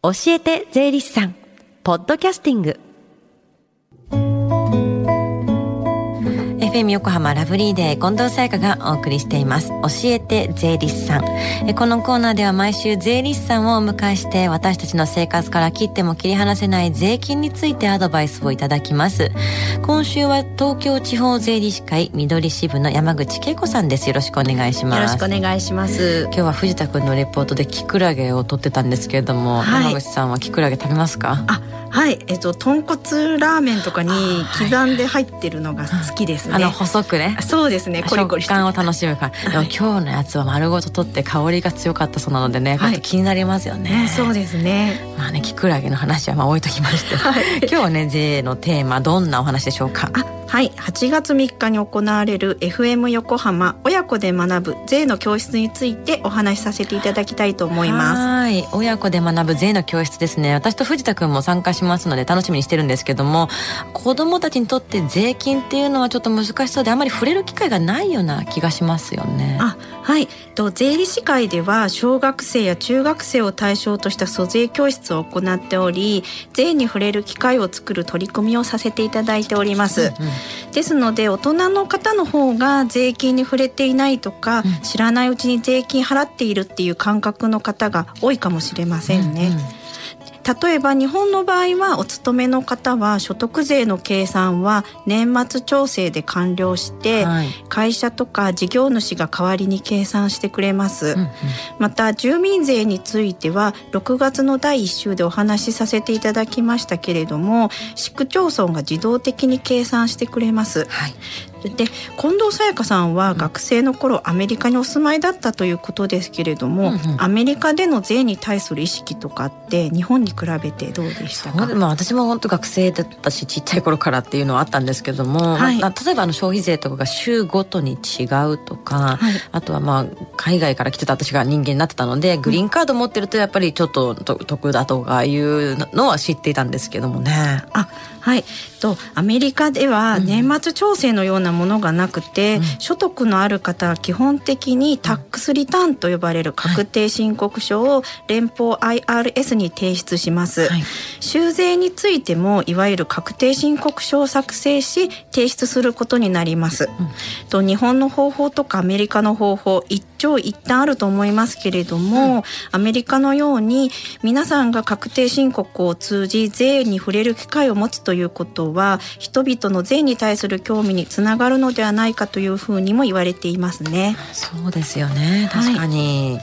教えて税理士さん。ポッドキャスティング。FM 横浜ラブリーデー近藤沙耶香がお送りしています。教えて税理士さん。えこのコーナーでは毎週税理士さんをお迎えして私たちの生活から切っても切り離せない税金についてアドバイスをいただきます。今週は東京地方税理士会緑支部の山口恵子さんです。よろしくお願いします。よろしくお願いします。今日は藤田君のレポートでキクラゲを取ってたんですけれども、はい、山口さんはキクラゲ食べますか？あはい。えっと豚骨ラーメンとかに刻んで入ってるのが好きですね、あの細くね。そうですね。コリコリ食感を楽しむか。ら、でも今日のやつは丸ごと取って香りが強かったそうなのでね、はい、気になりますよね、そうですね。まあねキクラゲの話はまあ置いときまして、はい、今日はね税のテーマどんなお話でしょうか。あはい。8月3日に行われる FM 横浜親子で学ぶ税の教室についてお話しさせていただきたいと思います。はい。親子で学ぶ税の教室ですね。私と藤田君も参加しますので楽しみにしてるんですけども子供たちにとって税金っていうのはちょっと難しそうであまり触れる機会がないような気がしますよね。あはい。と税理士会では小学生や中学生を対象とした租税教室を行っており税に触れる機会を作る取り組みをさせていただいております、うんうんですので大人の方の方が税金に触れていないとか、うん、知らないうちに税金払っているっていう感覚の方が多いかもしれませんね。うんうん例えば日本の場合はお勤めの方は所得税の計算は年末調整で完了して、はい、会社とか事業主が代わりに計算してくれます、うんうん、また住民税については6月の第1週でお話しさせていただきましたけれども市区町村が自動的に計算してくれます、はい、で近藤沙耶香さんは学生の頃アメリカにお住まいだったということですけれども、うんうん、アメリカでの税に対する意識とかって日本に比べてどうでしたか？まあ、私も本当学生だったしちっちゃい頃からっていうのはあったんですけども、はい、まあ、例えばあの消費税とかが州ごとに違うとか、はい、あとはまあ海外から来てた私が人間になってたのでグリーンカード持ってるとやっぱりちょっと得だとかいうのは知っていたんですけどもね。あはい。とアメリカでは年末調整のようなものがなくて、うん、所得のある方は基本的にタックスリターンと呼ばれる確定申告書を連邦 IRS に提出します、はい、修税についてもいわゆる確定申告書を作成し提出することになります、うん、と日本の方法とかアメリカの方法一長一短あると思いますけれども、うん、アメリカのように皆さんが確定申告を通じ税に触れる機会を持つということは人々の税に対する興味につながるのではないかというふうにも言われていますね。そうですよね。確かに、はい、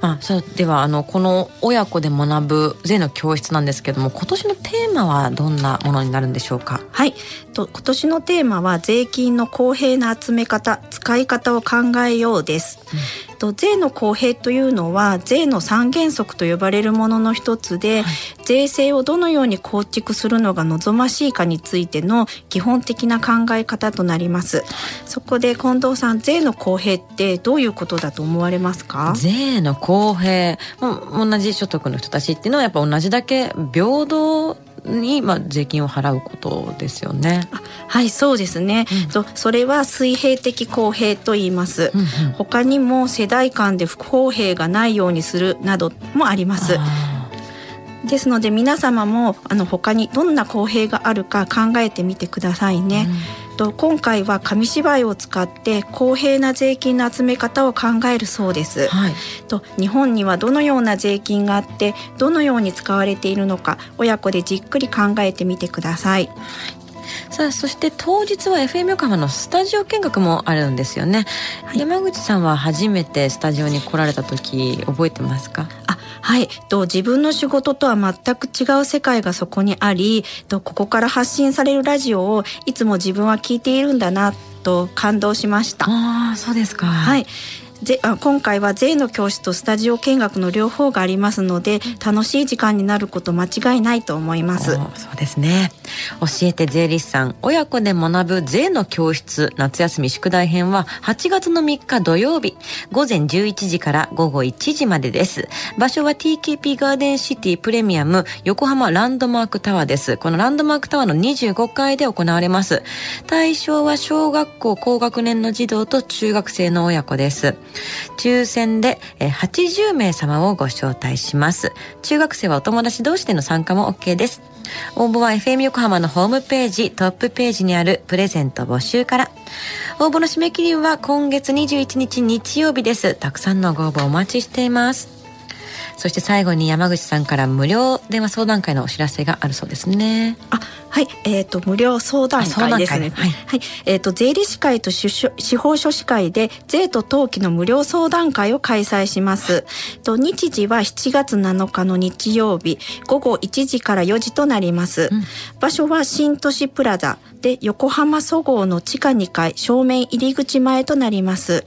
まあ、そうではあのこの親子で学ぶ税の教室なんですけども今年のテーマはどんなものになるんでしょうか？はい。と今年のテーマは税金の公平な集め方使い方を考えようです、うんと税の公平というのは税の三原則と呼ばれるものの一つで、はい、税制をどのように構築するのが望ましいかについての基本的な考え方となります。そこで近藤さん税の公平ってどういうことだと思われますか？税の公平。同じ所得の人たちっていうのはやっぱ同じだけ平等に、まあ、税金を払うことですよね。はいそうですね、うん、それは水平的公平と言います、うんうん、他にも世代間で不公平がないようにするなどもあります。ですので皆様もあの他にどんな公平があるか考えてみてくださいね、うんと今回は紙芝居を使って公平な税金の集め方を考えるそうです。はい、と日本にはどのような税金があってどのように使われているのか親子でじっくり考えてみてください。さあそして当日は FM 横浜のスタジオ見学もあるんですよね、はい、山口さんは初めてスタジオに来られた時覚えてますか？あはい。と自分の仕事とは全く違う世界がそこにありとここから発信されるラジオをいつも自分は聞いているんだなと感動しました。ああそうですか。はいぜあ今回は税の教室とスタジオ見学の両方がありますので楽しい時間になること間違いないと思います。そうですね。教えて税理士さん親子で学ぶ税の教室夏休み宿題編は8月の3日土曜日午前11時から午後1時までです。場所は TKP ガーデンシティプレミアム横浜ランドマークタワーです。このランドマークタワーの25階で行われます。対象は小学校高学年の児童と中学生の親子です抽選で80名様をご招待します。中学生はお友達同士での参加も OK です。応募は FM 横浜のホームページ、トップページにあるプレゼント募集から。応募の締め切りは今月21日日曜日です。たくさんのご応募お待ちしています。そして最後に山口さんから無料電話相談会のお知らせがあるそうですね。あ、はい、えっ、ー、と無料相談会ですね。はい、はい、えっ、ー、と税理士会と司法書士会で税と登記の無料相談会を開催します。と日時は7月7日の日曜日午後1時から4時となります。うん、場所は新都市プラザで横浜そごうの地下2階正面入り口前となります。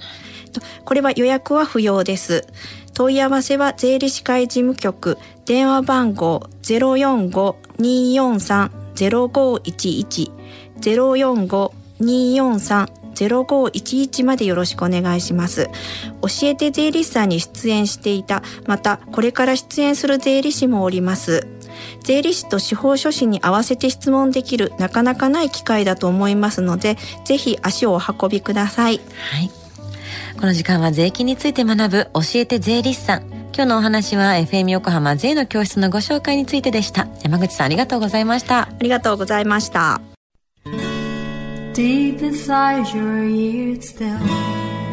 これは予約は不要です。問い合わせは税理士会事務局電話番号045-243-0511 045-243-0511までよろしくお願いします。教えて税理士さんに出演していた、またこれから出演する税理士もおります。税理士と司法書士に合わせて質問できるなかなかない機会だと思いますので、ぜひ足をお運びください。はい。この時間は税金について学ぶ教えて税理士さん。今日のお話は FM 横浜税の教室のご紹介についてでした。山口さんありがとうございました。ありがとうございました。Deep inside your ears still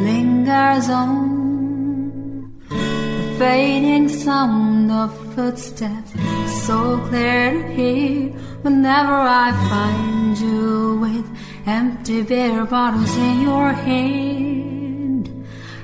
lingers on The fading sound of footsteps So clear to hear Whenever I find you with Empty beer bottles in your hand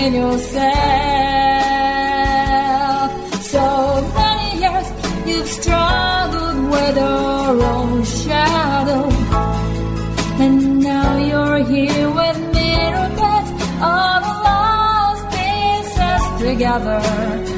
in yourself. So many years you've struggled with your own shadow, and now you're here with mirror beds, all the lost pieces together.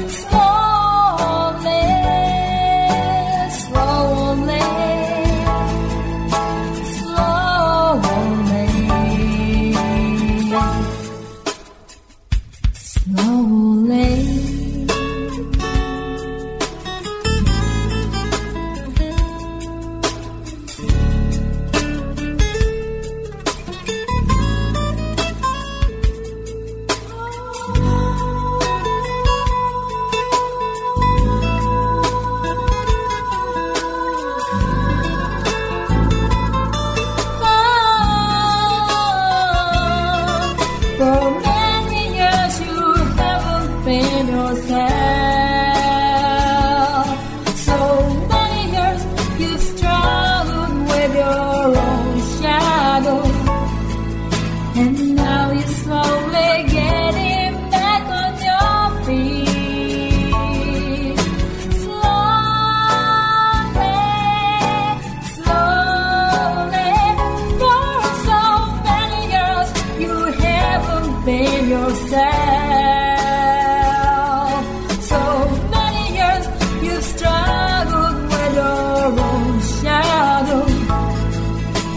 shadow,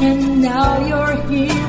and now you're here.